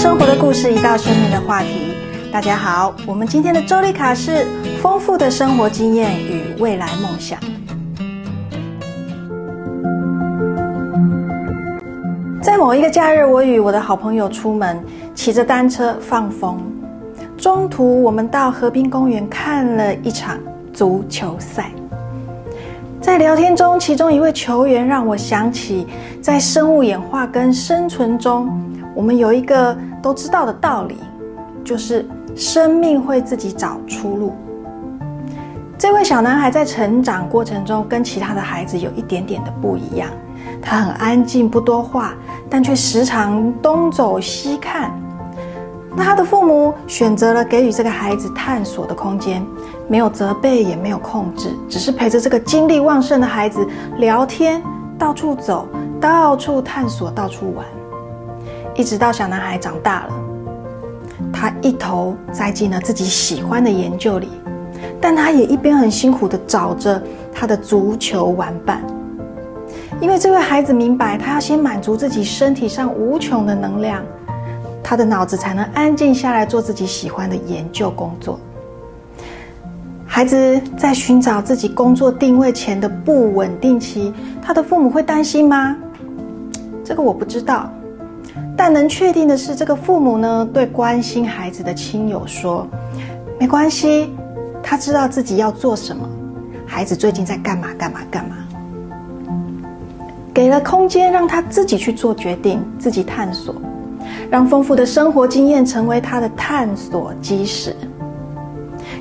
生活的故事，一道生命的话题。大家好，我们今天的周丽卡是丰富的生活经验与未来梦想。在某一个假日，我与我的好朋友出门，骑着单车放风。中途，我们到河滨公园看了一场足球赛。在聊天中，其中一位球员让我想起，在生物演化跟生存中，我们有一个都知道的道理，就是生命会自己找出路。这位小男孩在成长过程中跟其他的孩子有一点点的不一样，他很安静，不多话，但却时常东走西看。那他的父母选择了给予这个孩子探索的空间，没有责备，也没有控制，只是陪着这个精力旺盛的孩子聊天，到处走，到处探索，到处玩，一直到小男孩长大了，他一头栽进了自己喜欢的研究里，但他也一边很辛苦的找着他的足球玩伴，因为这位孩子明白，他要先满足自己身体上无穷的能量。他的脑子才能安静下来做自己喜欢的研究工作。孩子在寻找自己工作定位前的不稳定期，他的父母会担心吗？这个我不知道，但能确定的是，这个父母呢对关心孩子的亲友说：“没关系，他知道自己要做什么，孩子最近在干嘛干嘛干嘛。”给了空间让他自己去做决定，自己探索。让丰富的生活经验成为他的探索基石。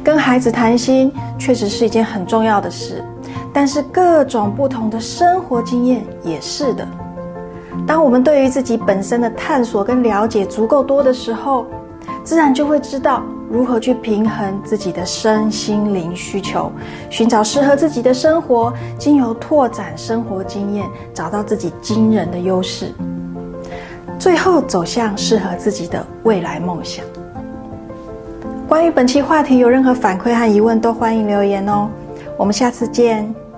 跟孩子谈心确实是一件很重要的事，但是各种不同的生活经验也是的。当我们对于自己本身的探索跟了解足够多的时候，自然就会知道如何去平衡自己的身心灵需求，寻找适合自己的生活，经由拓展生活经验，找到自己惊人的优势。最后走向适合自己的未来梦想。关于本期话题有任何反馈和疑问，都欢迎留言哦。我们下次见。